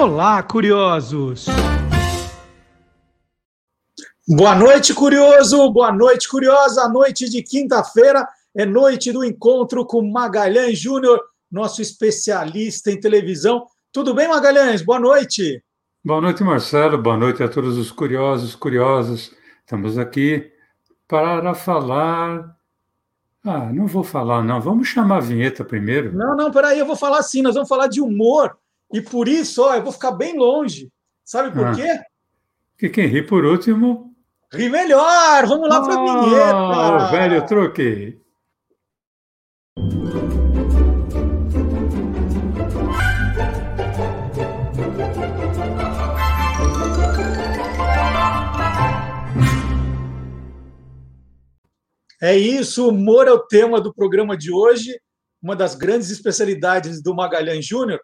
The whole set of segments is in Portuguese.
Olá, curiosos! Boa noite, curioso! Boa noite, curiosa! Noite de quinta-feira é noite do encontro com Magalhães Júnior, nosso especialista em televisão. Tudo bem, Magalhães? Boa noite! Boa noite, Marcelo. Boa noite a todos os curiosos, curiosas. Estamos aqui para falar. Ah, não vou falar, não. Vamos chamar a vinheta primeiro. Não, não, peraí, eu vou falar assim. Nós vamos falar de humor. E por isso, ó, eu vou ficar bem longe. Sabe por ah, quê? Que quem ri por último. Ri melhor! Vamos lá para a vinheta! O velho truque. É isso, humor é o tema do programa de hoje, uma das grandes especialidades do Magalhães Júnior.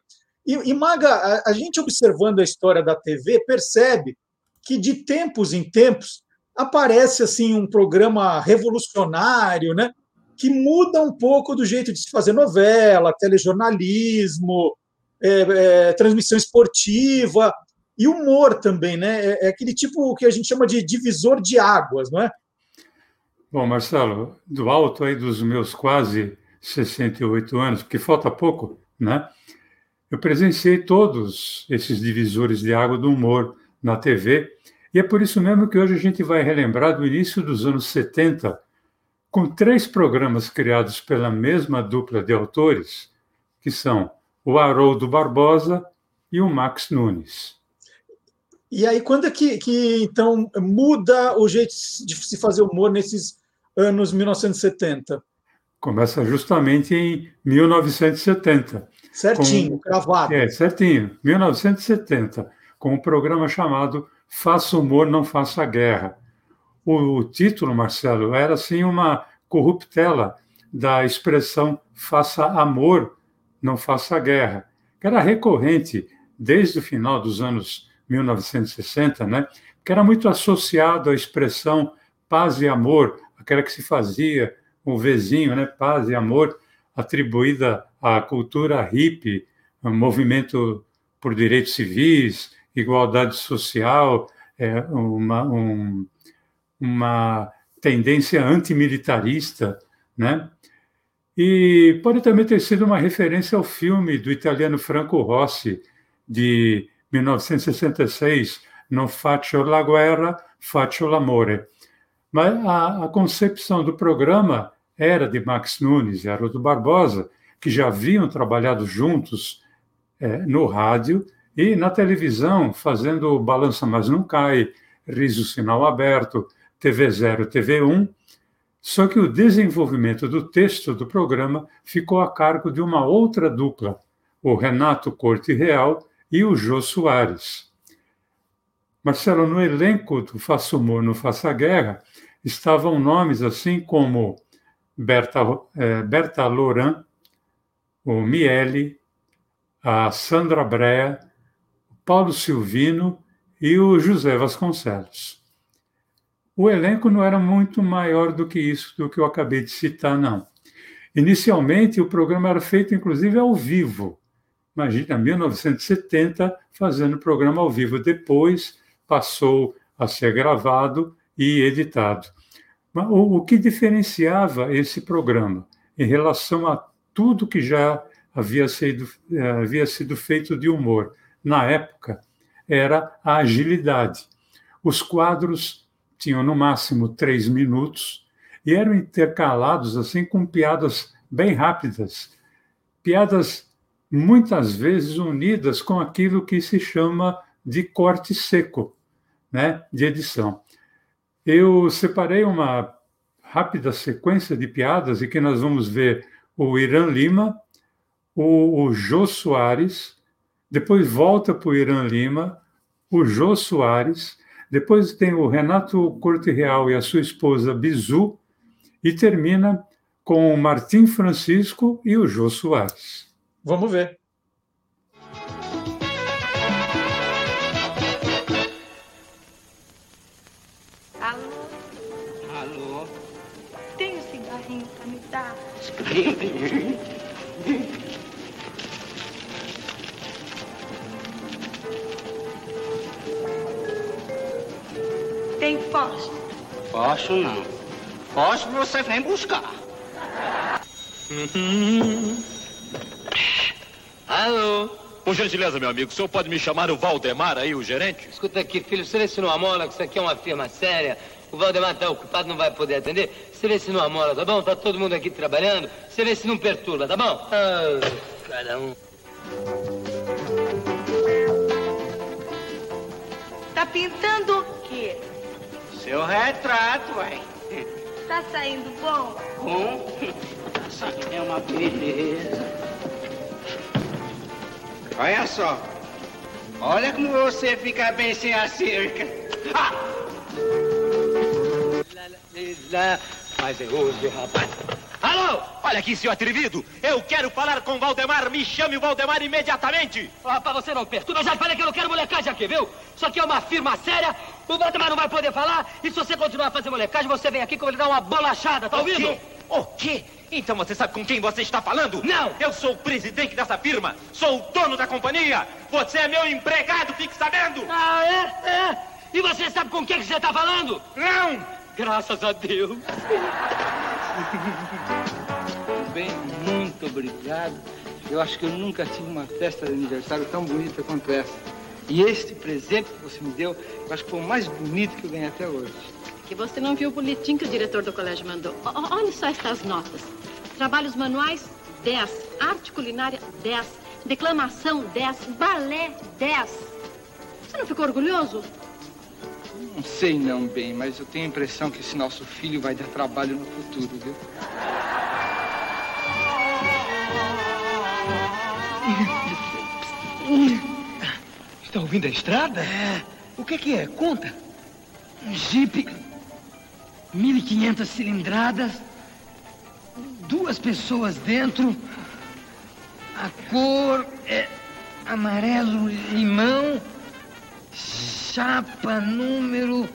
E, e Maga, a, a, gente observando a história da TV percebe que de tempos em tempos aparece assim um programa revolucionário, né, que muda um pouco do jeito de se fazer novela, telejornalismo, é, é, transmissão esportiva e humor também, né? É, é aquele tipo que a gente chama de divisor de águas, não é? Bom, Marcelo, do alto aí dos meus quase 68 anos, porque falta pouco, né? Eu presenciei todos esses divisores de água do humor na TV, e é por isso mesmo que hoje a gente vai relembrar do início dos anos 70, com três programas criados pela mesma dupla de autores, que são o Haroldo Barbosa e o Max Nunes. E aí, quando é que, que então muda o jeito de se fazer humor nesses anos 1970? Começa justamente em 1970. Certinho, com, cravado. É, certinho. 1970, com um programa chamado Faça Humor, Não Faça Guerra. O, o título, Marcelo, era assim uma corruptela da expressão faça amor, não faça guerra, que era recorrente desde o final dos anos 1960, né? que era muito associado à expressão paz e amor, aquela que se fazia o vizinho, né? paz e amor, atribuída à cultura hippie, um movimento por direitos civis, igualdade social, é, uma, um, uma tendência antimilitarista, né? E pode também ter sido uma referência ao filme do italiano Franco Rossi, de 1966, Non faccio la guerra, faccio l'amore. Mas a, a concepção do programa era de Max Nunes e Haroldo Barbosa, que já haviam trabalhado juntos é, no rádio e na televisão, fazendo Balança Mas Não Cai, Riso Sinal Aberto, TV 0, TV 1. Só que o desenvolvimento do texto do programa ficou a cargo de uma outra dupla, o Renato Corte Real e o Jô Soares. Marcelo, no elenco do Faça Humor, no Faça Guerra, estavam nomes assim como Berta, é, Berta Loran, o Miele, a Sandra Brea, o Paulo Silvino e o José Vasconcelos. O elenco não era muito maior do que isso, do que eu acabei de citar, não. Inicialmente, o programa era feito, inclusive, ao vivo. Imagina, 1970, fazendo o programa ao vivo. Depois, passou a ser gravado e editado. O, o que diferenciava esse programa em relação a tudo que já havia sido, havia sido feito de humor na época era a agilidade. Os quadros tinham no máximo três minutos e eram intercalados assim com piadas bem rápidas, piadas muitas vezes unidas com aquilo que se chama de corte seco, né, de edição. Eu separei uma rápida sequência de piadas e que nós vamos ver o Irã Lima, o, o Jô Soares, depois volta para o Irã Lima, o Jô Soares, depois tem o Renato Corte Real e a sua esposa Bizu, e termina com o Martim Francisco e o Jô Soares. Vamos ver. Tem fósforo? Fósforo não. Fósforo você vem buscar. Alô? Por gentileza, meu amigo, o senhor pode me chamar o Valdemar aí, o gerente? Escuta aqui, filho, você seleciona uma mola, que isso aqui é uma firma séria. O Valdemar está ocupado, não vai poder atender. Você Seleciona uma mola, tá bom? Tá todo mundo aqui trabalhando. Você vê se não perturba, tá bom? Ah, cada um. Tá pintando o quê? Seu retrato, ué. Tá saindo bom? Hum? Essa aqui é uma beleza. Olha só. Olha como você fica bem sem a cerca. Ah! Mas é hoje, rapaz. Alô? Olha aqui, seu atrevido. Eu quero falar com o Valdemar. Me chame o Valdemar imediatamente. Ô, rapaz, você não perturba. Eu já falei que eu não quero molecagem aqui, viu? Isso aqui é uma firma séria. O Valdemar não vai poder falar. E se você continuar a fazer molecagem, você vem aqui vou lhe dar uma bolachada, tá o ouvindo? Quê? O quê? Então você sabe com quem você está falando? Não! Eu sou o presidente dessa firma. Sou o dono da companhia. Você é meu empregado, fique sabendo. Ah, é? É? E você sabe com quem que você está falando? Não! Graças a Deus. Obrigado. Eu acho que eu nunca tive uma festa de aniversário tão bonita quanto essa. E este presente que você me deu, eu acho que foi o mais bonito que eu ganhei até hoje. Que você não viu o boletim que o diretor do colégio mandou. O- olha só estas notas. Trabalhos manuais, 10. Arte culinária, 10. Declamação, 10. Balé, 10. Você não ficou orgulhoso? Não sei não bem, mas eu tenho a impressão que esse nosso filho vai dar trabalho no futuro, viu? Está ouvindo a estrada? É. O que, que é? Conta. Um Jeep, 1.500 cilindradas, duas pessoas dentro. A cor é amarelo limão, chapa número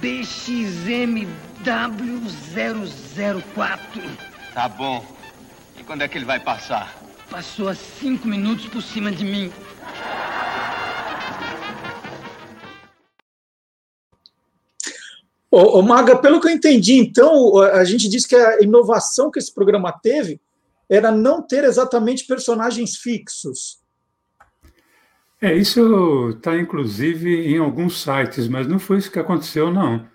BXMW004. Tá bom. E quando é que ele vai passar? Passou há cinco minutos por cima de mim. Ô, ô, Maga, pelo que eu entendi, então, a gente disse que a inovação que esse programa teve era não ter exatamente personagens fixos. É, isso está inclusive em alguns sites, mas não foi isso que aconteceu, não.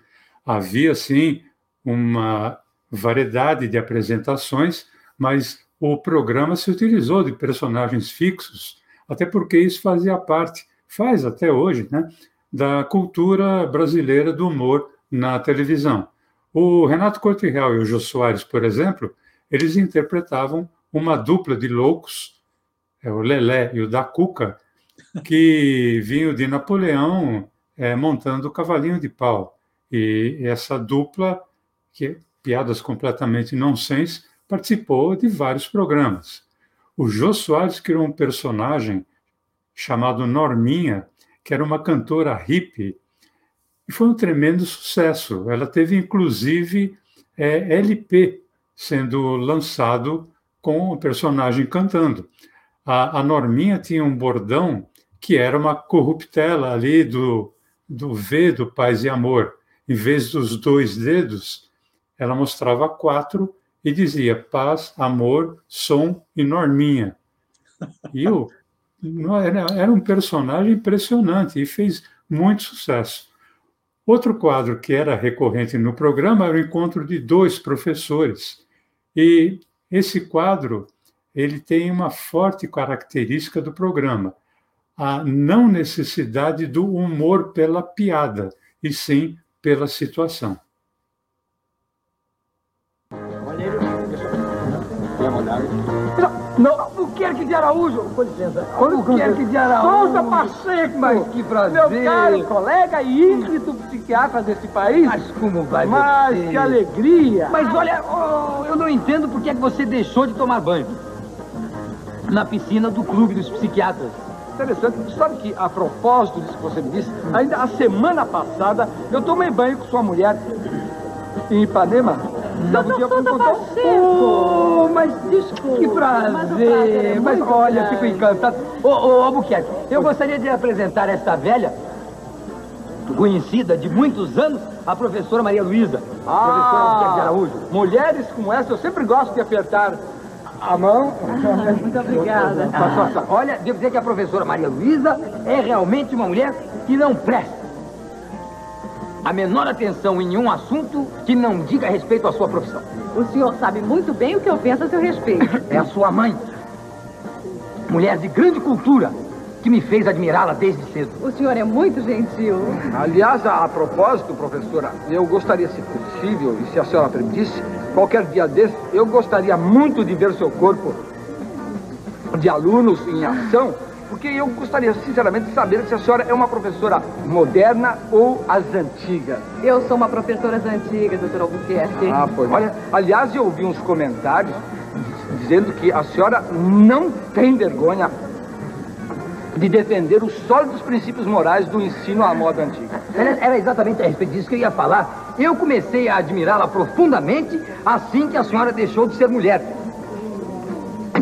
Havia, sim, uma variedade de apresentações, mas o programa se utilizou de personagens fixos, até porque isso fazia parte, faz até hoje, né, da cultura brasileira do humor na televisão. O Renato Corte Real e o Jô Soares, por exemplo, eles interpretavam uma dupla de loucos, é, o Lelé e o da Cuca, que vinham de Napoleão é, montando o cavalinho de pau. E essa dupla, que piadas completamente nonsense, participou de vários programas. O Jô Soares criou um personagem chamado Norminha, que era uma cantora hippie, e foi um tremendo sucesso. Ela teve, inclusive, é, LP sendo lançado com o personagem cantando. A, a Norminha tinha um bordão que era uma corruptela ali do, do V do Paz e Amor. Em vez dos dois dedos, ela mostrava quatro e dizia paz, amor, som e norminha. E eu, era um personagem impressionante e fez muito sucesso. Outro quadro que era recorrente no programa era o encontro de dois professores. E esse quadro ele tem uma forte característica do programa, a não necessidade do humor pela piada, e sim pela situação. Não, Albuquerque de Araújo. Com licença. Albuquerque de Araújo. Souza Pacheco. Mas que prazer. Meu caro colega e ínclito psiquiatra desse país. Mas como vai Mas você? que alegria. Mas olha, oh, eu não entendo por que é que você deixou de tomar banho. Na piscina do clube dos psiquiatras. Interessante. Sabe que, a propósito disso que você me disse, ainda a semana passada, eu tomei banho com sua mulher em Ipanema. Sabe o que eu fui contar? Oh, mas desculpa. Que prazer. Mas, prazer é mas olha, eu fico encantado. Ô, ô, Albuquerque, eu gostaria de apresentar esta velha. conhecida de muitos anos, a professora Maria Luísa. Ah, professora de Araújo. Mulheres como essa, eu sempre gosto de apertar a mão. Ah, muito obrigada. Olha, devo dizer que a professora Maria Luísa é realmente uma mulher que não presta. A menor atenção em nenhum assunto que não diga respeito à sua profissão. O senhor sabe muito bem o que eu penso a seu respeito. É a sua mãe. Mulher de grande cultura, que me fez admirá-la desde cedo. O senhor é muito gentil. Aliás, a, a propósito, professora, eu gostaria, se possível, e se a senhora permitisse, qualquer dia desse, eu gostaria muito de ver seu corpo de alunos em ação, porque eu gostaria, sinceramente, de saber se a senhora é uma professora moderna ou as antigas. Eu sou uma professora das antigas, doutor Albuquerque. Ah, pois. Olha, aliás, eu ouvi uns comentários dizendo que a senhora não tem vergonha de defender os sólidos princípios morais do ensino à moda antiga. Era exatamente a respeito disso que eu ia falar. Eu comecei a admirá-la profundamente assim que a senhora deixou de ser mulher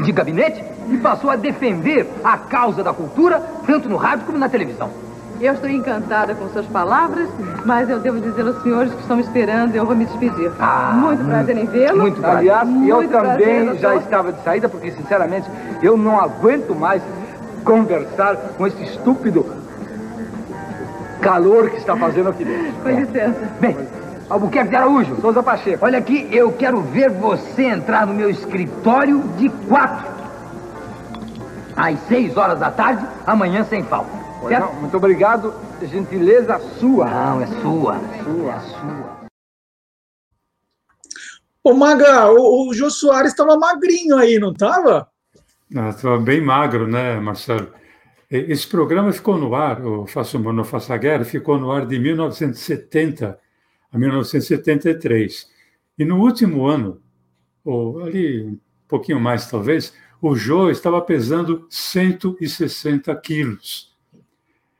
de gabinete e passou a defender a causa da cultura, tanto no rádio como na televisão. Eu estou encantada com suas palavras, mas eu devo dizer aos senhores que estão me esperando e eu vou me despedir. Ah, muito prazer em vê-lo. Muito prazer. Aliás, muito eu também prazer, já estava de saída, porque, sinceramente, eu não aguento mais conversar com esse estúpido calor que está fazendo aqui dentro. Com licença. Bem, Albuquerque de Araújo, Souza Pacheco. Olha aqui, eu quero ver você entrar no meu escritório de quatro. Às seis horas da tarde, amanhã sem falta. Certo? muito obrigado. Gentileza sua. Não, é sua. Sua. É sua. Ô, Maga, o, o Jô Soares estava magrinho aí, não estava? Estava bem magro, né, Marcelo? Esse programa ficou no ar, o Faça Humor, Não Faça Guerra, ficou no ar de 1970 a 1973. E no último ano, ou ali um pouquinho mais talvez, o Jô estava pesando 160 quilos.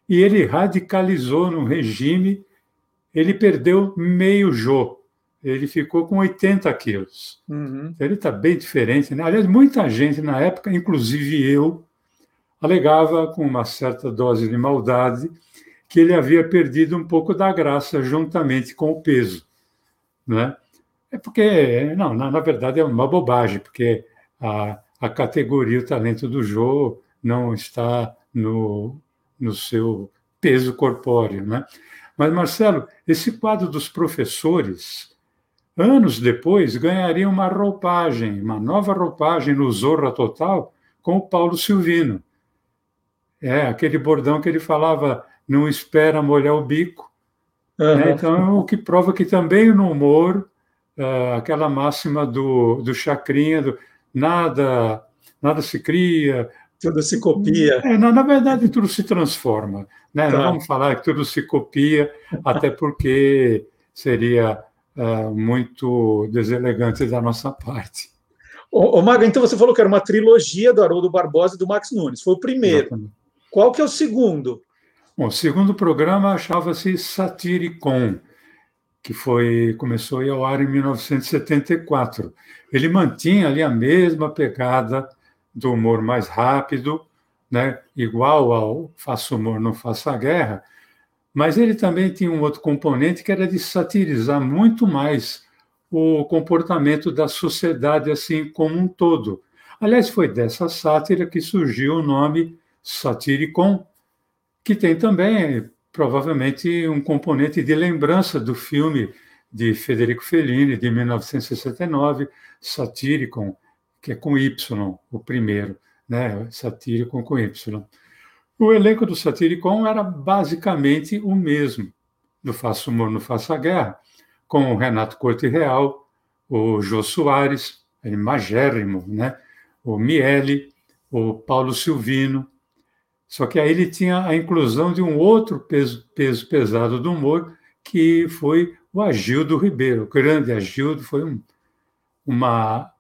E ele radicalizou no regime, ele perdeu meio Jô ele ficou com 80 quilos. Uhum. Então, ele está bem diferente. Né? Aliás, muita gente na época, inclusive eu, alegava com uma certa dose de maldade que ele havia perdido um pouco da graça juntamente com o peso. Né? É porque, não, na, na verdade é uma bobagem, porque a, a categoria, o talento do Jô não está no, no seu peso corpóreo. Né? Mas, Marcelo, esse quadro dos professores Anos depois, ganharia uma roupagem, uma nova roupagem no Zorra Total, com o Paulo Silvino. É, aquele bordão que ele falava, não espera molhar o bico. Uhum. É, então, o que prova que também no humor, uh, aquela máxima do, do Chacrinha, do, nada, nada se cria. Tudo se copia. É, na, na verdade, tudo se transforma. Né? Não vamos falar que tudo se copia, até porque seria uh, muito deselegante da nossa parte. Ô, ô Maga, então você falou que era uma trilogia do Haroldo Barbosa e do Max Nunes. Foi o primeiro. Exatamente. Qual que é o segundo? Bom, o segundo programa achava-se Satiricon, que foi começou ao ar em 1974. Ele mantinha ali a mesma pegada do humor mais rápido, né, igual ao Faça Humor, Não Faça Guerra, mas ele também tinha um outro componente que era de satirizar muito mais o comportamento da sociedade assim como um todo. Aliás, foi dessa sátira que surgiu o nome Satiricon, que tem também provavelmente um componente de lembrança do filme de Federico Fellini de 1969, Satiricon, que é com Y, o primeiro, né? Satiricon com Y. O elenco do Satiricon era basicamente o mesmo, do Faça Humor, no Faça Guerra, com o Renato Corte Real, o Jô Soares, magérrimo, né? o Miele, o Paulo Silvino. Só que aí ele tinha a inclusão de um outro peso, peso pesado do humor, que foi o Agildo Ribeiro. O grande Agildo foi um, uma,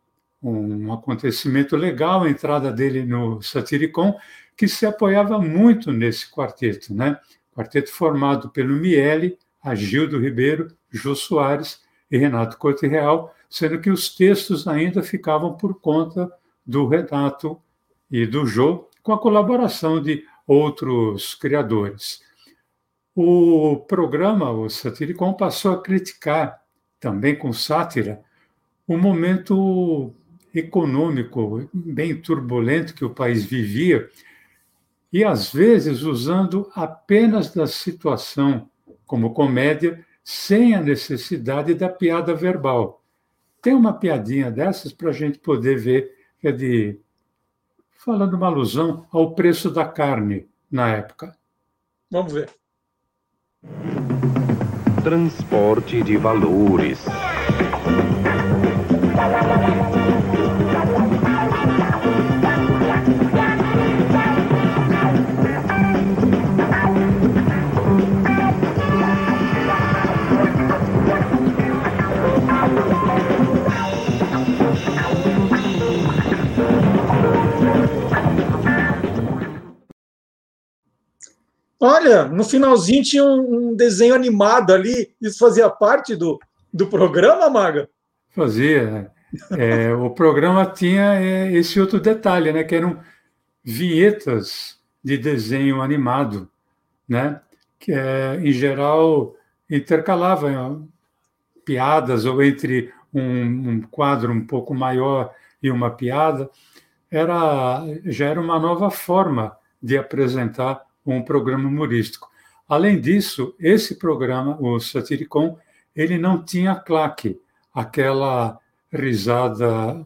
um acontecimento legal a entrada dele no Satiricon, que se apoiava muito nesse quarteto, né? Quarteto formado pelo Miele, Agildo Ribeiro, Jô Soares e Renato Corte Real, sendo que os textos ainda ficavam por conta do Renato e do Jô, com a colaboração de outros criadores. o programa, o Satiricon, passou a criticar, também com sátira, o momento econômico bem turbulento que o país vivia, e às vezes usando apenas da situação como comédia, sem a necessidade da piada verbal. Tem uma piadinha dessas para a gente poder ver, que é de. Falando uma alusão ao preço da carne na época. Vamos ver. Transporte de valores. Olha, no finalzinho tinha um, um desenho animado ali. Isso fazia parte do, do programa, Maga? Fazia. É, o programa tinha é, esse outro detalhe, né? Que eram vinhetas de desenho animado, né? Que é, em geral intercalavam piadas ou entre um, um, quadro um pouco maior e uma piada, era já era uma nova forma de apresentar um programa humorístico. Além disso, esse programa, o Satiricon, ele não tinha claque, aquela risada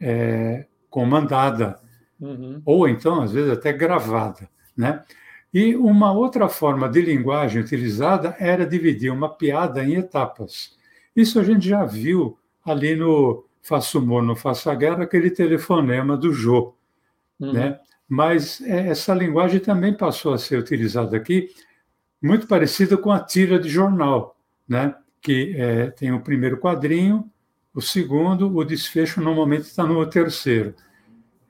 é, comandada, uhum. ou então, às vezes, até gravada. Né? E uma outra forma de linguagem utilizada era dividir uma piada em etapas. Isso a gente já viu ali no Faça Humor, no Faça Guerra, aquele telefonema do Jô. Uhum. Né? Mas é, essa linguagem também passou a ser utilizada aqui, muito parecida com a tira de jornal, né? que é, tem o primeiro quadrinho, o segundo, o desfecho normalmente está no terceiro.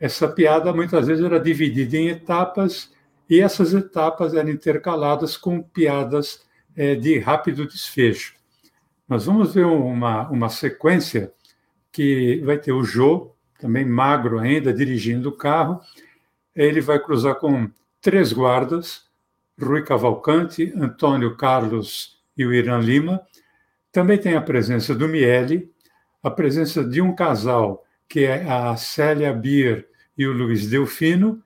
Essa piada muitas vezes era dividida em etapas e essas etapas eram intercaladas com piadas é, de rápido desfecho. Nós vamos ver uma, uma sequência que vai ter o Jô, também magro ainda, dirigindo o carro, ele vai cruzar com três guardas, Rui Cavalcante, Antônio Carlos e o Irã Lima. Também tem a presença do Miele, a presença de um casal, que é a Célia Bier e o Luiz Delfino,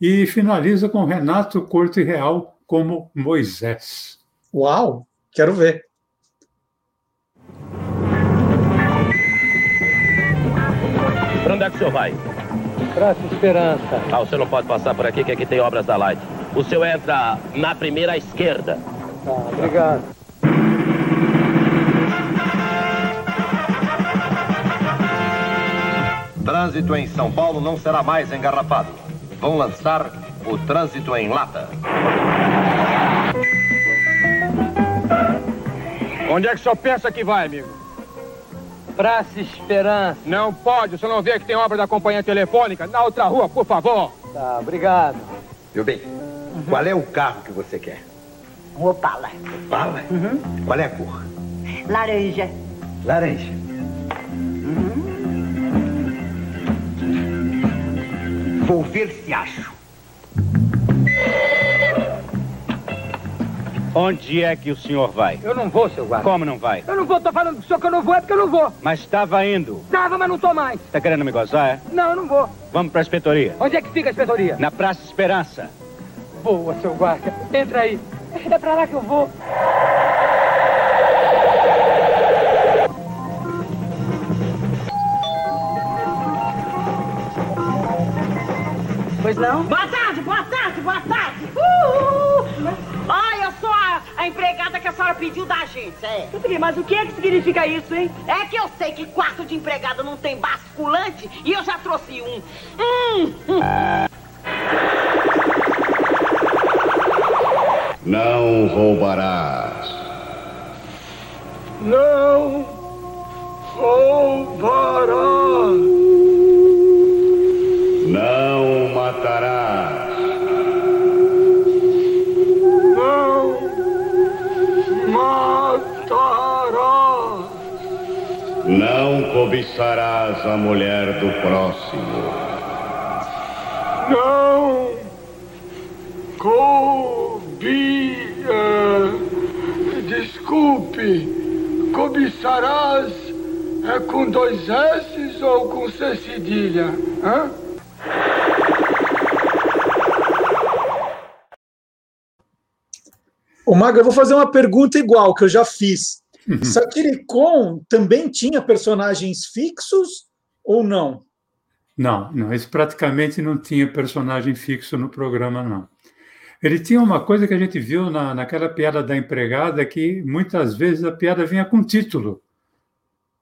e finaliza com Renato Corte Real como Moisés. Uau, quero ver. Para onde é que o senhor vai? Praça Esperança. Ah, o senhor não pode passar por aqui, que aqui tem obras da Light. O senhor entra na primeira esquerda. Tá, obrigado. Trânsito em São Paulo não será mais engarrafado. Vão lançar o trânsito em lata. Onde é que o senhor pensa que vai, amigo? Praça Esperança. Não pode, o senhor não vê que tem obra da companhia telefônica? Na outra rua, por favor. Tá, obrigado. Meu bem, uhum. qual é o carro que você quer? Um Opala. Opala? Uhum. Qual é a cor? Laranja. Laranja. Uhum. Vou ver se acho. Onde é que o senhor vai? Eu não vou, seu guarda. Como não vai? Eu não vou, tô falando com o senhor que eu não vou, é porque eu não vou. Mas estava indo. Estava, mas não tô mais. Tá querendo me gozar, é? Não, eu não vou. Vamos pra inspetoria. Onde é que fica a inspetoria? Na Praça Esperança. Boa, seu guarda. Entra aí. É pra lá que eu vou. Pois não? Boa tarde, boa tarde, boa tarde. Uhul. Ah, eu sou a, a, que a senhora pediu da agência, é. Mas o que é que significa isso, hein? É que eu sei que quarto de empregada não tem basculante e eu já trouxe um. Hum. Não roubarás. Não roubarás. Cobiçarás a mulher do próximo. Não cobiçarás. desculpe, cobiçarás é com dois S ou com C cedilha? Hã? Ô, Maga, eu vou fazer uma pergunta igual que eu já fiz. Satiricon também tinha personagens fixos ou não? Não, não, esse praticamente não tinha personagem fixo no programa, não. Ele tinha uma coisa que a gente viu na, naquela piada da empregada, que muitas vezes a piada vinha com título,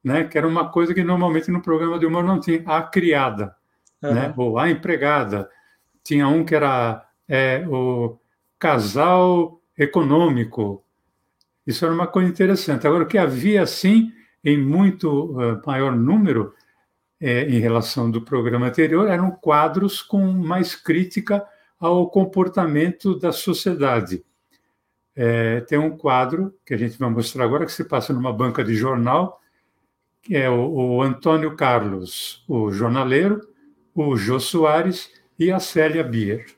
né? que era uma coisa que normalmente no programa de humor não tinha, a criada, uhum. né? ou a empregada. Tinha um que era é, o casal econômico. Isso era uma coisa interessante. Agora, o que havia, sim, em muito uh, maior número, é, em relação do programa anterior, eram quadros com mais crítica ao comportamento da sociedade. É, tem um quadro que a gente vai mostrar agora, que se passa numa banca de jornal, que é o, o Antônio Carlos, o jornaleiro, o Jô Soares e a Célia Bier.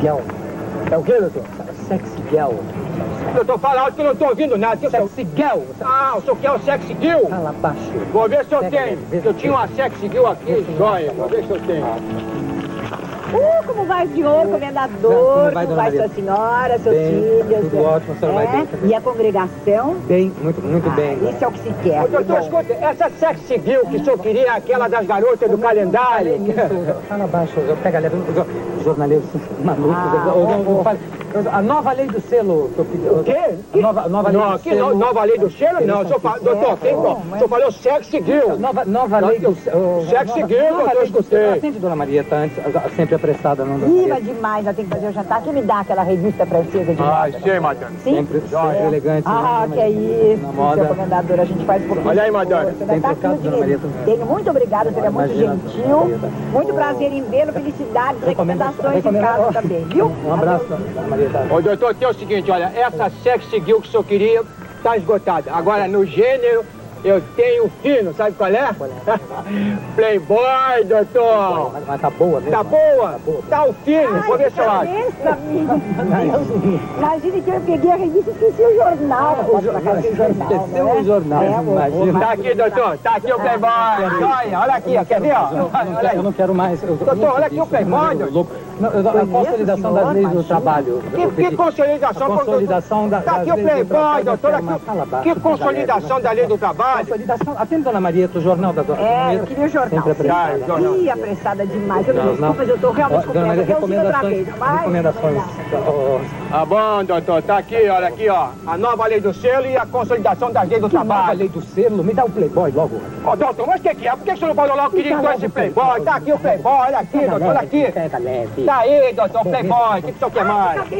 Girl. É o quê, doutor? Sexy girl. Doutor, fala alto que eu não estou ouvindo nada. Sexy girl. Ah, o senhor quer o sexy girl? Fala baixo. Vou ver se eu tenho. Eu tinha uma sexy girl aqui, joia. Vou ver se eu tenho. Uh, como vai o senhor, comendador, como vai, como vai sua senhora, seus bem, filhos. Tudo ótimo, a senhora é? vai bem também. E a congregação? Bem, muito, muito ah, bem. Isso é o que se quer. Ô, doutor, escuta, essa sex civil que o senhor queria, é aquela das garotas do calendário. Fala baixo, pega leve, jornaleiros malucos. Ah, eu, eu, eu, a nova lei do selo. O quê? A nova, nova lei não, do selo. Nova lei do selo? Não, senhor, doutor, quem, o senhor falou sexo seguiu. Nova, nova lei do selo. Sexo seguiu, doutor, escutei. Atende, dona Maria, tá antes, sempre apressada, não, Viva demais, ela tem que fazer o jantar. Quem me dá aquela revista francesa de Ah, sei, madame. Sim? Sempre, elegante. Ah, né, que é isso. Na moda. Seu comendador, a gente faz por Olha aí, madame. Sempre tá dona Maria Tenho muito obrigada, você é muito gentil. Muito prazer em vê-lo. Felicidades, recomendações em casa também, viu? Um abraço, dona Maria. Ô, doutor, aqui é o seguinte, olha, essa sexy girl que o senhor queria está esgotada. Agora, no gênero, eu tenho fino, sabe qual é? Qual é? Playboy, doutor! Mas, mas tá boa mesmo? Tá boa? Tá, boa. tá o fino, vou ver se eu acho. Imagine que eu peguei a revista e esqueci o jornal. O jornal, esqueceu o jornal, é, imagina. Tá aqui, doutor, tá aqui o Playboy. Olha, olha aqui, ó, quer ver, ó? Olha eu não quero mais. Eu, doutor, olha aqui o Playboy. Não, a consolidação das leis do trabalho. Que, que consolidação? A consolidação da, Tá aqui o Playboy, doutor. Que consolidação da lei do trabalho? Consolidação. Atende, dona Maria, do jornal da dona É, eu queria o jornal. Sempre apressada. Ih, apressada demais. Eu não, desculpa, eu estou realmente com pressa. Recomendações. Recomendações. Ah, bom, doutor. Tá aqui, olha aqui, ó. A nova lei do selo e a consolidação das leis do que trabalho. nova lei do selo? Me dá o Playboy logo. Ó, doutor, mas o que, que é? Por que o senhor não falou logo que queria com esse Playboy? Tá aqui o Playboy, olha aqui, doutor, olha aqui. Pega leve. Tá aí, doutor, Playboy. O que, que o senhor quer mais?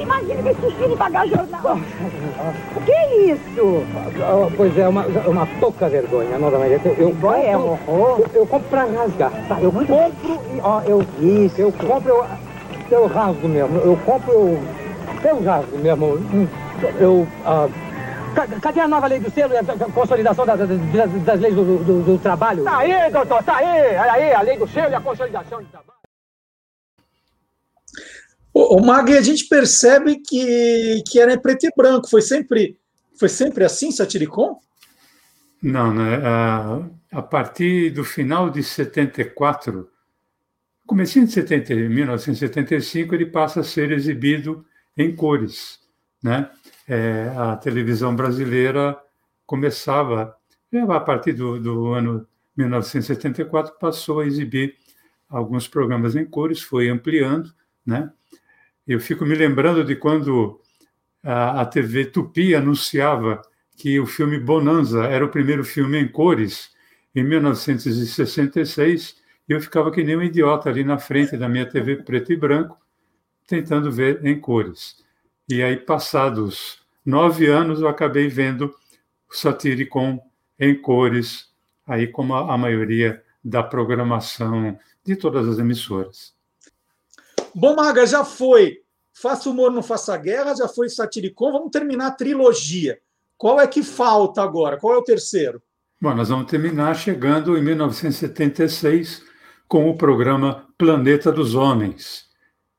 Imagina que esqueci de pagar jornal. O que é isso? Pois é, uma, uma pouca vergonha, não, Maria. Eu, eu compro, é um horror. Eu, eu compro pra rasgar. Tá? Eu compro e, ó, eu... Isso. Eu compro, eu, eu rasgo mesmo. Eu compro, eu... Eu rasgo mesmo. Eu... Uh, Cadê a nova lei do selo e a consolidação das, das, das leis do, do, do, trabalho? Tá aí, doutor, tá aí. Olha aí, a lei do selo e a consolidação do trabalho. O, Magui, a gente percebe que, que era em preto e branco. Foi sempre, foi sempre assim, Satiricon? Não, né? A, a partir do final de 74, comecinho de 70, 1975, ele passa a ser exibido em cores, né? É, a televisão brasileira começava, a partir do, do ano 1974, passou a exibir alguns programas em cores, foi ampliando, né? Eu fico me lembrando de quando a, a TV Tupi anunciava que o filme Bonanza era o primeiro filme em cores em 1966 e eu ficava que nem um idiota ali na frente da minha TV preto e branco tentando ver em cores. E aí, passados nove anos, eu acabei vendo o Satiricon em cores, aí como a, a maioria da programação de todas as emissoras. Bom, Maga, já foi Faça Humor, Não Faça Guerra, já foi Satiricon. Vamos terminar a trilogia. Qual é que falta agora? Qual é o terceiro? Bom, nós vamos terminar chegando em 1976 com o programa Planeta dos Homens,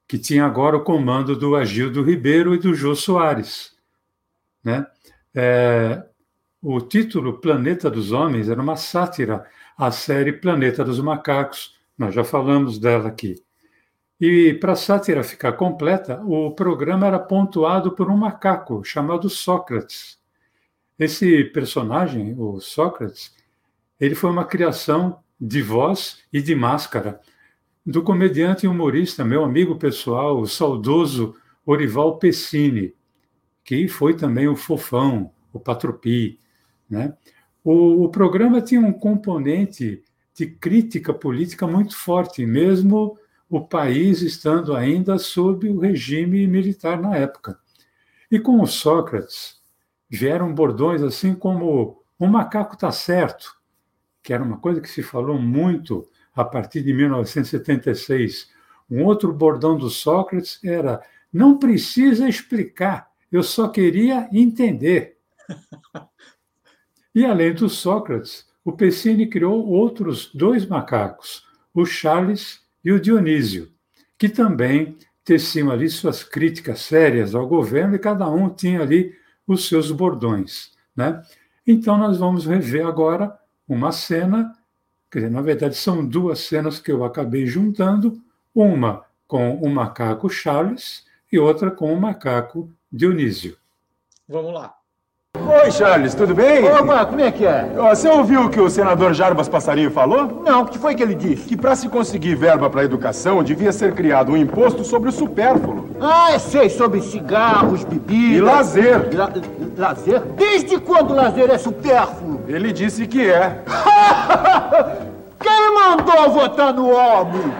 que tinha agora o comando do Agildo Ribeiro e do Jô Soares. Né? É, o título Planeta dos Homens era uma sátira à série Planeta dos Macacos, nós já falamos dela aqui. E para a sátira ficar completa, o programa era pontuado por um macaco chamado Sócrates. Esse personagem, o Sócrates, ele foi uma criação de voz e de máscara do comediante e humorista, meu amigo pessoal, o saudoso Orival Pessini, que foi também o Fofão, o Patropi. Né? O, o programa tinha um componente de crítica política muito forte, mesmo o país estando ainda sob o regime militar na época. E com o Sócrates vieram bordões assim como o macaco está certo, que era uma coisa que se falou muito a partir de 1976. Um outro bordão do Sócrates era: não precisa explicar, eu só queria entender. E além do Sócrates, o Pessini criou outros dois macacos, o Charles e o Dionísio, que também teciam ali suas críticas sérias ao governo e cada um tinha ali os seus bordões. Né? Então, nós vamos rever agora uma cena, quer dizer, na verdade, são duas cenas que eu acabei juntando, uma com o macaco Charles e outra com o macaco Dionísio. Vamos lá. Oi, Charles, tudo bem? Opa, como é que é? Você ouviu o que o senador Jarbas Passarinho falou? Não, o que foi que ele disse? Que para se conseguir verba para a educação, devia ser criado um imposto sobre o supérfluo. Ah, eu sei, sobre cigarros, bebidas... E lazer. La lazer? Desde quando lazer é supérfluo? Ele disse que é. Quem mandou votar no homem?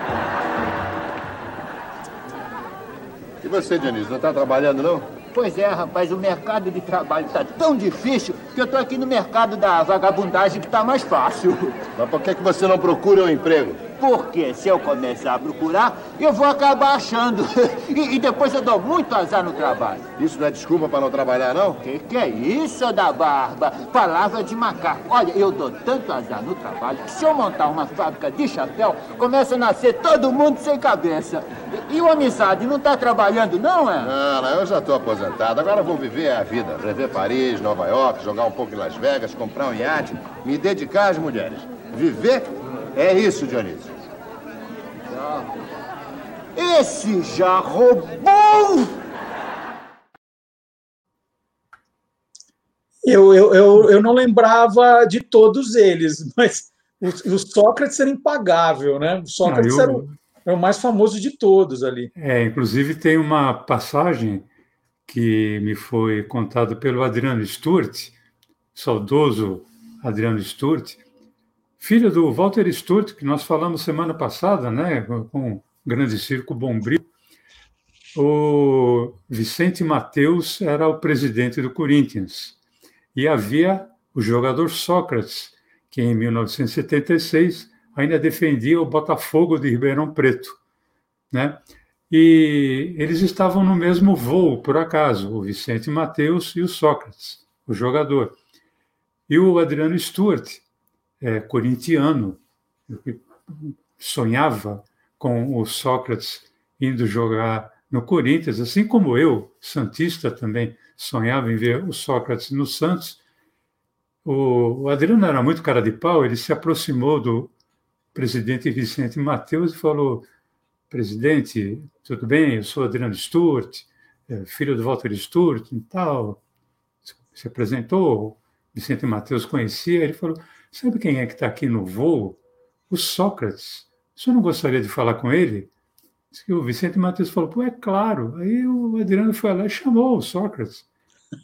E você, Dionísio, não está trabalhando, não? Pois é, rapaz, o mercado de trabalho está tão difícil eu estou aqui no mercado da vagabundagem que está mais fácil. Mas por que, que você não procura um emprego? Porque se eu começar a procurar, eu vou acabar achando. E, e depois eu dou muito azar no trabalho. Isso não é desculpa para não trabalhar, não? Que que é isso, da barba? Palavra de macaco. Olha, eu dou tanto azar no trabalho que se eu montar uma fábrica de chapéu, começa a nascer todo mundo sem cabeça. E, o amizade não está trabalhando, não é? Não, não, eu já estou aposentado. Agora vou viver a vida. Rever Paris, Nova York, jogar um pouco em Las Vegas, comprar um iate, me dedicar às mulheres. Viver é isso, Dionísio. Esse já roubou! Eu, eu, eu, eu não lembrava de todos eles, mas o, o Sócrates era impagável, né? O Sócrates ah, eu... era, o, era o mais famoso de todos ali. É, inclusive tem uma passagem que me foi contada pelo Adriano Sturte, saudoso Adriano Sturte, filho do Walter Sturte, que nós falamos semana passada, né, com o Grande Circo Bombril. O Vicente Mateus era o presidente do Corinthians e havia o jogador Sócrates, que em 1976 ainda defendia o Botafogo de Ribeirão Preto, né? E eles estavam no mesmo voo, por acaso, o Vicente Mateus e o Sócrates, o jogador. E o Adriano Stuart, é, corintiano, sonhava com o Sócrates indo jogar no Corinthians, assim como eu, santista também, sonhava em ver o Sócrates no Santos. O, Adriano era muito cara de pau, ele se aproximou do presidente Vicente Mateus e falou: Presidente, tudo bem? Eu sou Adriano Sturt, é, filho do Walter Sturt e tal. Se apresentou, Vicente Mateus conhecia, ele falou: Sabe quem é que está aqui no voo? O Sócrates. O senhor não gostaria de falar com ele? O Vicente Mateus falou: Pô, é claro. Aí o Adriano foi lá e chamou o Sócrates.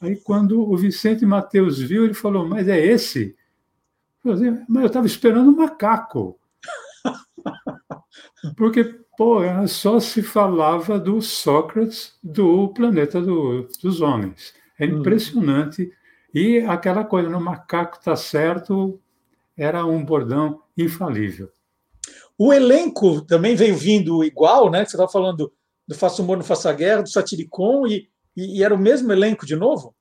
Aí, quando o Vicente Mateus viu, ele falou: Mas é esse? Eu mas eu estava esperando um macaco. Porque, pô, só se falava do Sócrates do planeta do, dos homens. É hum. impressionante. Hum. E aquela coisa, no macaco está certo, era um bordão infalível. O elenco também veio vindo igual, né? Você estava falando do Faça Humor, Não Faça Guerra, do Satiricon, e, e, e, era o mesmo elenco de novo?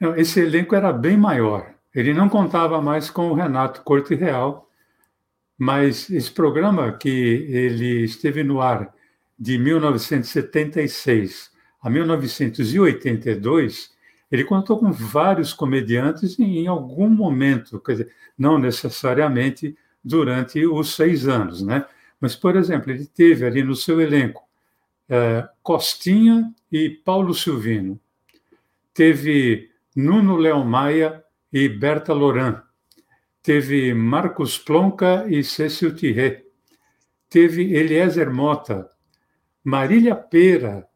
Não, esse elenco era bem maior. Ele não contava mais com o Renato Corte Real, mas esse programa que ele esteve no ar de 1976 a 1982, ele contou com vários comediantes em algum momento, quer dizer, não necessariamente durante os seis anos, né? Mas, por exemplo, ele teve ali no seu elenco é, Costinha e Paulo Silvino. Teve Nuno Leão Maia e Berta Loran. Teve Marcos Plonka e Cécil Thierry. Teve Eliezer Mota, Marília Pera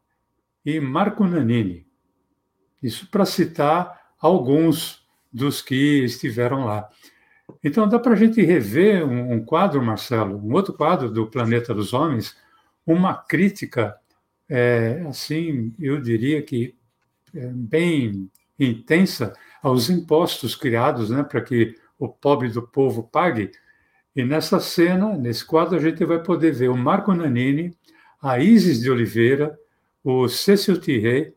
e Marco Nanini. Isso para citar alguns dos que estiveram lá. Então, dá para a gente rever um, um, quadro, Marcelo, um outro quadro do Planeta dos Homens, uma crítica, é, assim, eu diria que é, bem intensa aos impostos criados né, para que o pobre do povo pague. E nessa cena, nesse quadro, a gente vai poder ver o Marco Nanini, a Isis de Oliveira, o Cecil Thierry,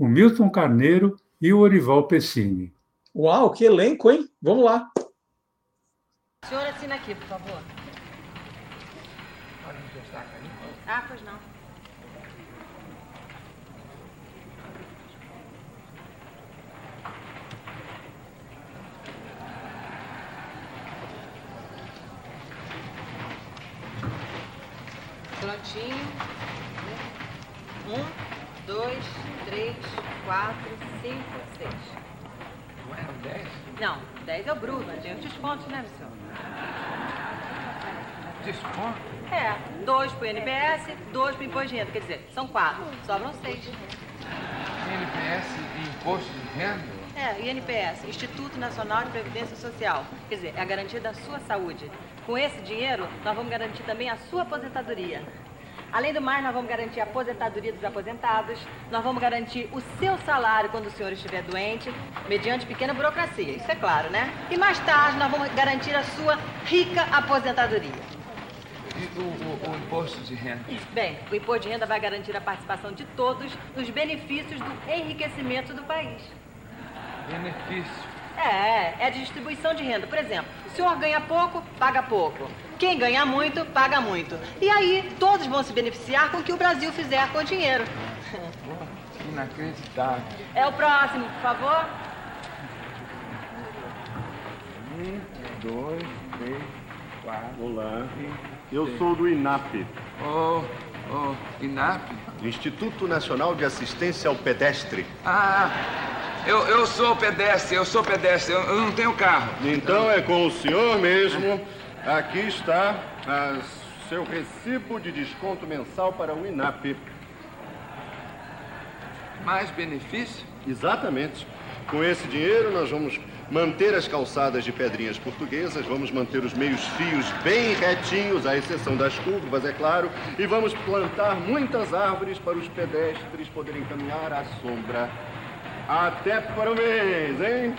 o Milton Carneiro e o Orival Pessini. Uau, que elenco, hein? Vamos lá. O senhor assina aqui, por favor. Ah, pois não. Prontinho. Um, dois, três, quatro, cinco, seis. Não é o dez? Não, 10 é o bruto, tem os descontos, né, senhor? Desconto? É, dois pro INPS, dois pro imposto de renda. Quer dizer, são quatro, sobram seis. INPS e imposto de renda? É, INPS, Instituto Nacional de Previdência Social. Quer dizer, é a garantia da sua saúde. Com esse dinheiro, nós vamos garantir também a sua aposentadoria. Além do mais, nós vamos garantir a aposentadoria dos aposentados, nós vamos garantir o seu salário quando o senhor estiver doente, mediante pequena burocracia, isso é claro, né? E mais tarde, nós vamos garantir a sua rica aposentadoria. E o, o, o imposto de renda? Bem, o imposto de renda vai garantir a participação de todos nos benefícios do enriquecimento do país. Benefício? É, é distribuição de renda. Por exemplo, o senhor ganha pouco, paga pouco. Quem ganha muito, paga muito. E aí, todos vão se beneficiar com o que o Brasil fizer com o dinheiro. Inacreditável. É o próximo, por favor. Um, dois, três, quatro. Olá. Eu sou do INAP. Oh, oh, INAP? Instituto Nacional de Assistência ao Pedestre. Ah, eu, eu sou pedestre, eu sou pedestre, eu, eu não tenho carro. Então é com o senhor mesmo. Aqui está seu recibo de desconto mensal para o INAP. Mais benefício? Exatamente. Com esse dinheiro, nós vamos manter as calçadas de pedrinhas portuguesas, vamos manter os meios fios bem retinhos, à exceção das curvas, é claro, e vamos plantar muitas árvores para os pedestres poderem caminhar à sombra. Até para o mês, hein?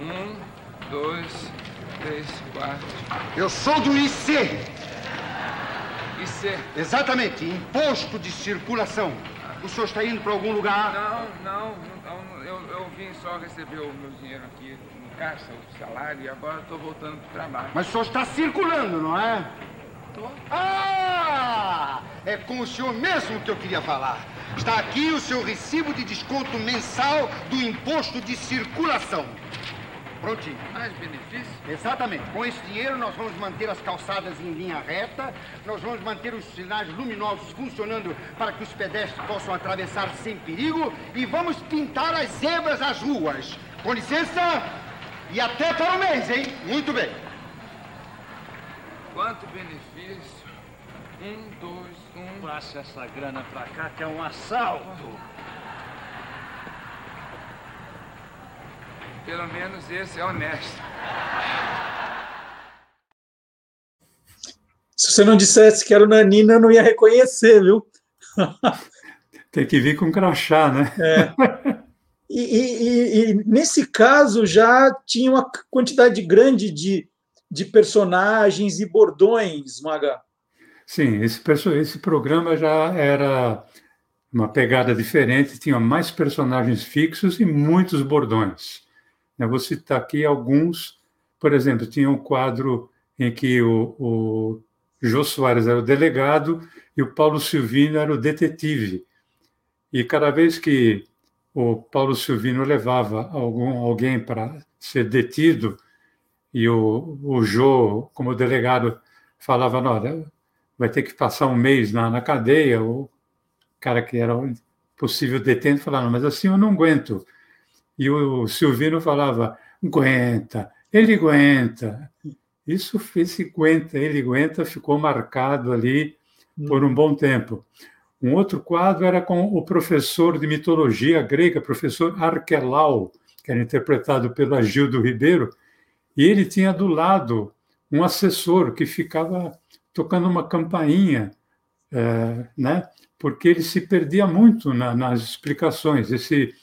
Um, dois, três, quatro. Eu sou do IC. IC? Exatamente, Imposto de Circulação. O senhor está indo para algum lugar? Não, não, não eu, eu vim só receber o meu dinheiro aqui no caixa, o salário, e agora estou voltando para o trabalho. Mas o senhor está circulando, não é? Tô. Ah! É com o senhor mesmo que eu queria falar. Está aqui o seu recibo de desconto mensal do imposto de circulação. Prontinho. Mais benefício? Exatamente. Com esse dinheiro nós vamos manter as calçadas em linha reta, nós vamos manter os sinais luminosos funcionando para que os pedestres possam atravessar sem perigo e vamos pintar as zebras às ruas. Com licença e até para o mês, hein? Muito bem. Quanto benefício? Um, dois, um. Passe essa grana pra cá que é um assalto. Pelo menos esse é honesto. Se você não dissesse que era o Nanina, eu não ia reconhecer, viu? Tem que vir com crachá, né? É. E, e, e, nesse caso já tinha uma quantidade grande de, de personagens e bordões, Maga. Sim, esse, esse programa já era uma pegada diferente, tinha mais personagens fixos e muitos bordões. Eu vou citar aqui alguns. Por exemplo, tinha um quadro em que o, o Jô Soares era o delegado e o Paulo Silvino era o detetive. E cada vez que o Paulo Silvino levava algum, alguém para ser detido, e o, o Jô, como delegado, falava: olha, vai ter que passar um mês na, na cadeia. O cara que era possível detento falava: mas assim eu não aguento. E o Silvino falava: aguenta, ele aguenta. Isso, esse aguenta, ele aguenta, ficou marcado ali por um bom tempo. Um outro quadro era com o professor de mitologia grega, professor Arquelau, que era interpretado pelo Agildo Ribeiro, e ele tinha do lado um assessor que ficava tocando uma campainha, é, né? porque ele se perdia muito na, nas explicações. Esse,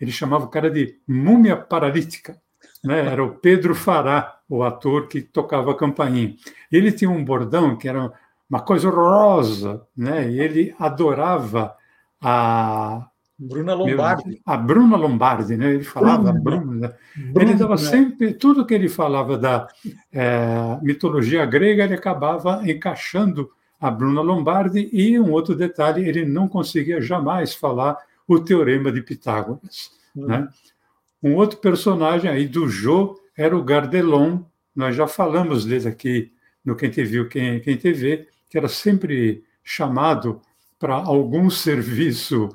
ele chamava o cara de múmia paralítica. Né? Era o Pedro Fará, o ator que tocava a campainha. Ele tinha um bordão que era uma coisa horrorosa, né? E ele adorava a Bruna Lombardi. Meu, a Bruna Lombardi, né? Ele falava Bruna. Bruna, Bruna ele dava sempre tudo que ele falava da é, mitologia grega, ele acabava encaixando a Bruna Lombardi e um outro detalhe, ele não conseguia jamais falar o teorema de Pitágoras, uhum. né? Um outro personagem aí do Jô era o Gardelon, nós já falamos dele aqui no Quem Te Viu, Quem, Quem Te Vê, que era sempre chamado para algum serviço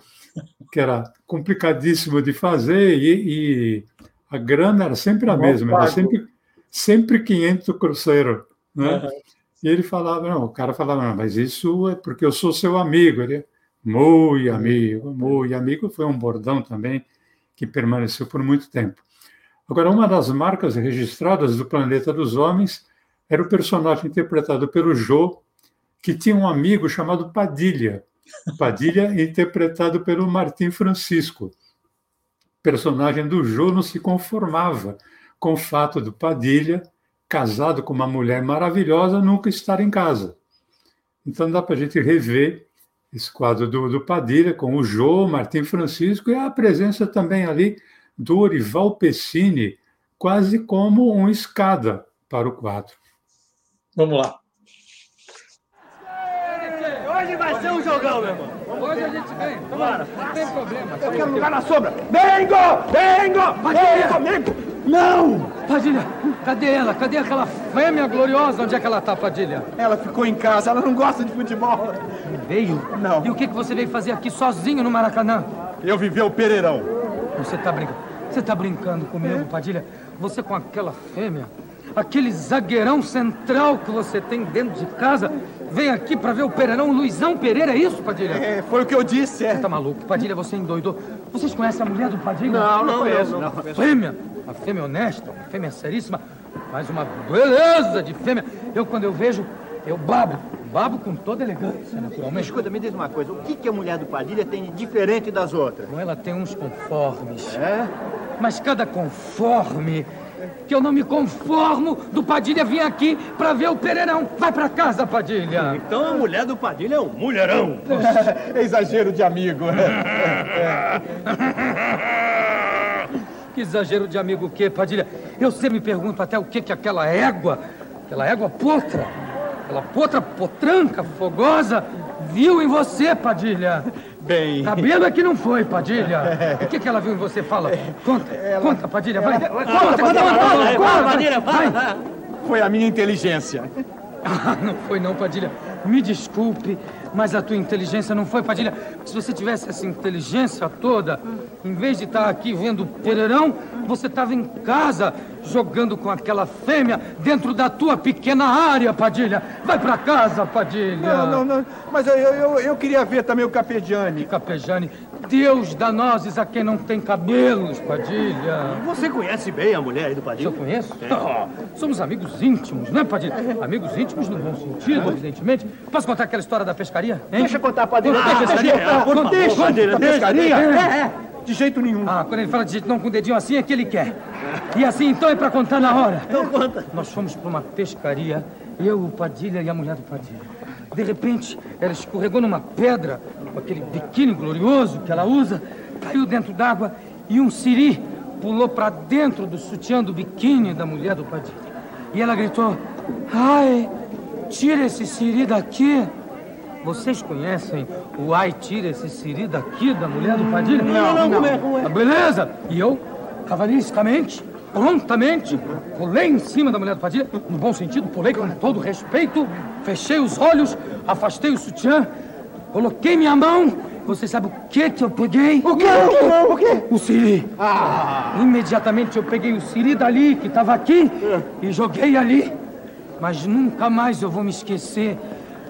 que era complicadíssimo de fazer e, e a grana era sempre a mesma, era sempre, sempre 500 cruzeiro. Né? Uhum. E ele falava, não, o cara falava, não, mas isso é porque eu sou seu amigo. Ele, muito amigo, muito amigo, foi um bordão também que permaneceu por muito tempo. Agora, uma das marcas registradas do Planeta dos Homens era o personagem interpretado pelo Jô, que tinha um amigo chamado Padilha. Padilha interpretado pelo Martim Francisco. O personagem do Jô não se conformava com o fato do Padilha, casado com uma mulher maravilhosa, nunca estar em casa. Então dá para a gente rever esse quadro do, do Padilha com o Jô, Martim Francisco e a presença também ali do Orival Pessini, quase como um escada para o quadro. Vamos lá. Hoje vai ser um jogão, meu irmão. Hoje a gente vem. Bora. Não tem problema. Eu quero lugar na sombra. Vengo! Vengo! Padilha! Vengo! Não! Padilha, cadê ela? Cadê aquela fêmea gloriosa? Onde é que ela tá, Padilha? Ela ficou em casa, ela não gosta de futebol. Veio? Não. E o que, que você veio fazer aqui sozinho no Maracanã? Eu vivi o Pereirão. Você tá brincando? Você tá brincando comigo, é? Padilha? Você com aquela fêmea? Aquele zagueirão central que você tem dentro de casa vem aqui para ver o Pereirão Luizão Pereira, é isso, Padilha? É, foi o que eu disse, é. Você tá maluco? Padilha, você endoidou. Vocês conhecem a mulher do Padilha? Não, não, conheço. Não, não. Fêmea, a fêmea honesta, uma fêmea seríssima, mas uma beleza de fêmea. Eu, quando eu vejo, eu babo. Babo com toda elegância, naturalmente. Escuta, me diz uma coisa. O que, que a mulher do Padilha tem de diferente das outras? Ela tem uns conformes. É? Mas cada conforme que eu não me conformo do Padilha vir aqui para ver o Pereirão. Vai para casa, Padilha. Então a mulher do Padilha é um mulherão. é exagero de amigo. é. Que exagero de amigo o quê, Padilha? Eu sempre me pergunto até o que que aquela égua, aquela égua potra, aquela potra potranca, fogosa, viu em você, Padilha. Bem. Cabelo é que não foi, Padilha. O que, que ela viu em você? Fala. Conta, ela... conta, Padilha, vai. Ela... Conta, conta, conta, conta, conta, Padilha, vai. Foi a minha inteligência. Ah, não foi não, Padilha. Me desculpe, mas a tua inteligência não foi, Padilha. Se você tivesse essa inteligência toda, em vez de estar aqui vendo Pereirão, você estava em casa jogando com aquela fêmea dentro da tua pequena área, Padilha. Vai para casa, Padilha. Não, não, não. Mas eu, eu, eu queria ver também o Capejani. Capejani, Deus dá nozes a quem não tem cabelos, Padilha. Você conhece bem a mulher aí do Padilha? Eu conheço? É. Oh, somos amigos íntimos, não é, Padilha? Amigos íntimos no bom sentido, evidentemente. Posso contar aquela história da pescaria? Hein? Deixa eu contar, Padilha. Conta, ah, pescaria. Deixa, por favor, deixa, Padilha. Da pescaria? É, é. De jeito nenhum. Ah, quando ele fala de jeito não com o dedinho assim, é que ele quer. E assim, então, é pra contar na hora. Então conta. Nós fomos pra uma pescaria, eu, o Padilha e a mulher do Padilha. de repente, ela escorregou numa pedra, com aquele biquíni glorioso que ela usa, caiu dentro d'água e um siri pulou para dentro do sutiã do biquíni da mulher do Padilha. E ela gritou: Ai, tira esse siri daqui. Vocês conhecem o Ai, tira esse siri daqui da mulher do Padilha? Não, não, como é, como é? Beleza. E eu, cavalescamente, prontamente, pulei em cima da mulher do Padilha, no bom sentido, pulei com todo respeito, fechei os olhos, afastei o sutiã, coloquei minha mão. Você sabe o que que eu peguei? O quê? O quê? O quê? O Siri. Ah. Imediatamente eu peguei o Siri dali, que estava aqui, e joguei ali. Mas nunca mais eu vou me esquecer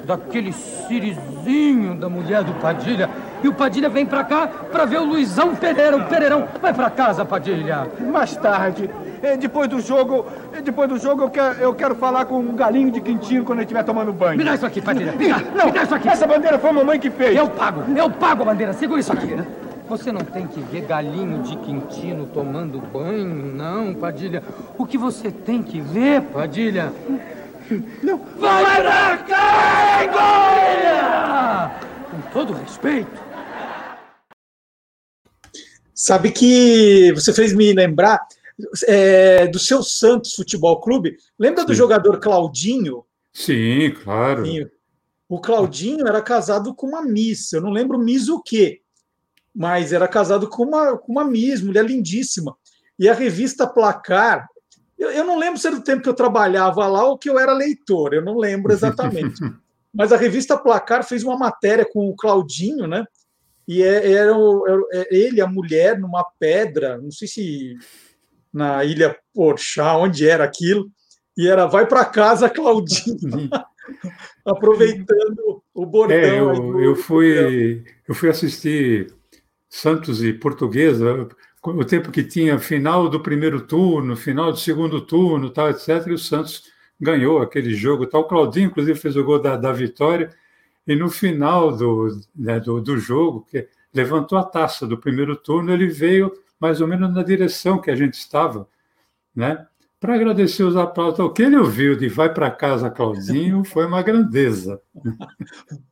daquele Sirizinho da mulher do Padilha. E o Padilha vem pra cá pra ver o Luizão Pereira, o Pereirão. Vai pra casa, Padilha. Mais tarde. Eh, Depois do jogo, eh, depois do jogo eu quero, eu quero falar com um galinho de quintinho quando ele estiver tomando banho. Me dá isso aqui, Padilha. Me dá, Não, me dá isso aqui. essa bandeira foi a mamãe que fez. Eu pago, eu pago a bandeira. Segura isso aqui. Você não tem que ver galinho de quintino tomando banho, não, Padilha. O que você tem que ver, Padilha? Não. Vai pra cá! Com todo respeito. Sabe que você fez me lembrar é, do seu Santos Futebol Clube. Lembra do jogador Claudinho? Sim, claro. O Claudinho era casado com uma Miss. Eu não lembro Miss o quê, mas era casado com uma, com uma Miss, mulher lindíssima. E a revista Placar. Eu, eu não lembro se era do tempo que eu trabalhava lá ou que eu era leitor, eu não lembro exatamente. Mas a revista Placar fez uma matéria com o Claudinho, né? E é- era, o- o- é ele, a mulher, numa pedra, não sei se na Ilha Porchá, onde era aquilo, e era vai para casa, Claudinho, aproveitando o bordão. É, eu, do- eu fui eu fui assistir Santos e Portuguesa o tempo que tinha final do primeiro turno, final do segundo turno, tal, etc. E o Santos ganhou aquele jogo, tal. O Claudinho, inclusive, fez o gol da, da vitória. E no final do, né, do, do jogo, que levantou a taça do primeiro turno, ele veio mais ou menos na direção que a gente estava, né? Para agradecer os aplausos. O que ele ouviu de vai para casa, Claudinho, foi uma grandeza.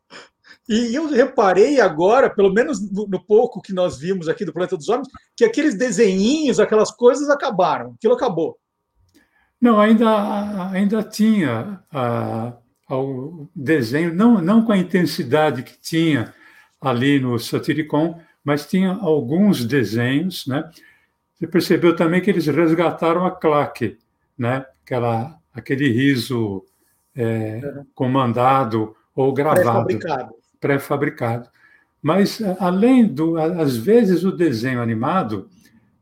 E eu reparei agora, pelo menos no, pouco que nós vimos aqui do Planeta dos Homens, que aqueles desenhinhos, aquelas coisas acabaram. Aquilo acabou. Não, ainda, ainda tinha ah, o desenho, não, não com a intensidade que tinha ali no Satiricon, mas tinha alguns desenhos, né? Você percebeu também que eles resgataram a claque, né? Aquela, aquele riso é, comandado ou gravado, Pré-fabricado. Mas, a- além do, às vezes, o desenho animado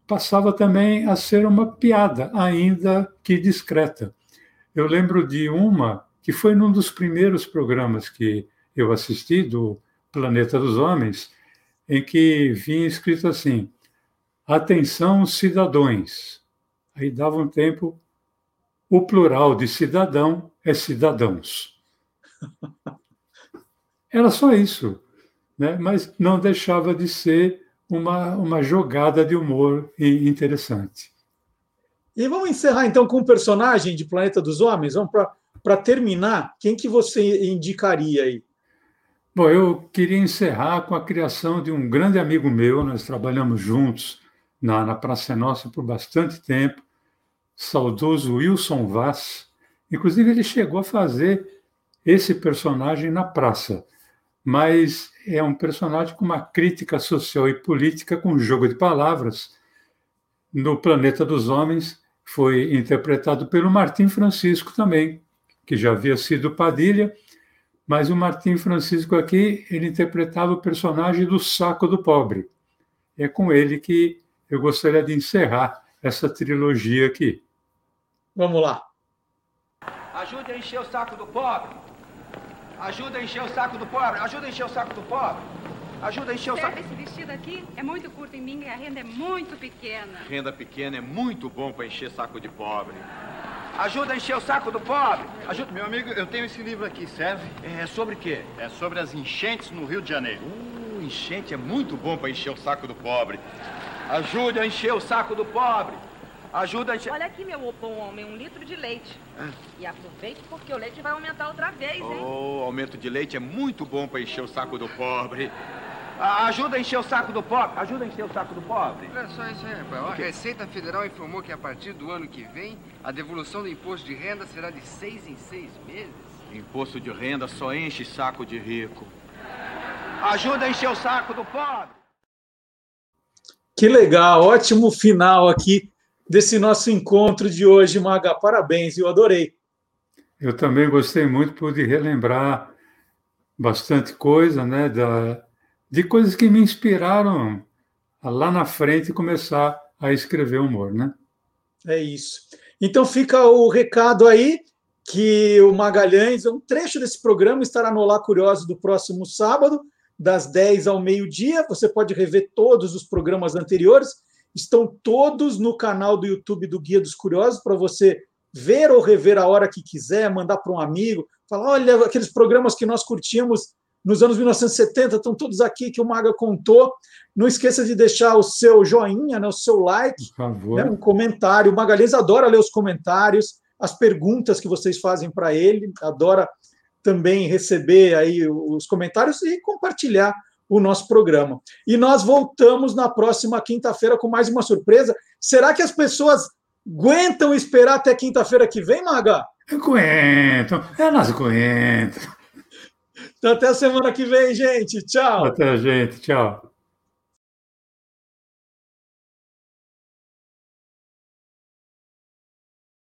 passava também a ser uma piada, ainda que discreta. Eu lembro de uma que foi num dos primeiros programas que eu assisti, do Planeta dos Homens, em que vinha escrito assim: Atenção, cidadãos. Aí dava um tempo, o plural de cidadão é cidadãos. Era só isso, né? mas não deixava de ser uma, uma jogada de humor e- interessante. E vamos encerrar então com um personagem de Planeta dos Homens. Vamos para terminar. Quem que você indicaria aí? Bom, eu queria encerrar com a criação de um grande amigo meu, nós trabalhamos juntos na, na Praça Nossa por bastante tempo, saudoso Wilson Vaz. Inclusive, ele chegou a fazer esse personagem na praça, mas é um personagem com uma crítica social e política com jogo de palavras. No Planeta dos Homens, foi interpretado pelo Martim Francisco também, que já havia sido Padilha, mas o Martim Francisco aqui, ele interpretava o personagem do saco do pobre. É com ele que eu gostaria de encerrar essa trilogia aqui. Vamos lá. Ajude a encher o saco do pobre. Ajuda a encher o saco do pobre. Ajuda a encher o saco do pobre. Ajuda a encher o saco. Serve esse vestido aqui é muito curto em mim e a renda é muito pequena. Renda pequena é muito bom para encher saco de pobre. Ajuda a encher o saco do pobre. Ajuda... Meu amigo, eu tenho esse livro aqui, serve? É sobre o quê? É sobre as enchentes no Rio de Janeiro. Uh, enchente é muito bom para encher o saco do pobre. Ajude a encher o saco do pobre. Ajuda a encher... Olha aqui, meu bom homem, um litro de leite. Ah. E aproveite porque o leite vai aumentar outra vez, hein? Oh, aumento de leite é muito bom para encher o saco do pobre. Ah, ajuda a encher o saco do pobre. Ajuda a encher o saco do pobre. Olha só isso aí, rapaz. A Receita Federal informou que a partir do ano que vem, a devolução do imposto de renda será de seis em seis meses. Imposto de renda só enche saco de rico. Ajuda a encher o saco do pobre. Que legal, ótimo final aqui desse nosso encontro de hoje, Maga. Parabéns, eu adorei. Eu também gostei muito, pude relembrar bastante coisa, né, da, de coisas que me inspiraram a lá na frente começar a escrever humor, né? É isso. Então fica o recado aí que o Magalhães, um trecho desse programa estará no Olá Curioso do próximo sábado, das 10 ao meio-dia. Você pode rever todos os programas anteriores. Estão todos no canal do YouTube do Guia dos Curiosos para você ver ou rever a hora que quiser, mandar para um amigo, falar: olha, aqueles programas que nós curtimos nos anos 1970 estão todos aqui que o Maga contou. Não esqueça de deixar o seu joinha, né, o seu like, né, um comentário. O Magalhães adora ler os comentários, as perguntas que vocês fazem para ele, adora também receber aí os comentários e compartilhar o nosso programa. E nós voltamos na próxima quinta-feira com mais uma surpresa. Será que as pessoas aguentam esperar até quinta-feira que vem, Maga? Aguentam, elas aguentam. Então, até a semana que vem, gente. Tchau. Até, gente. Tchau.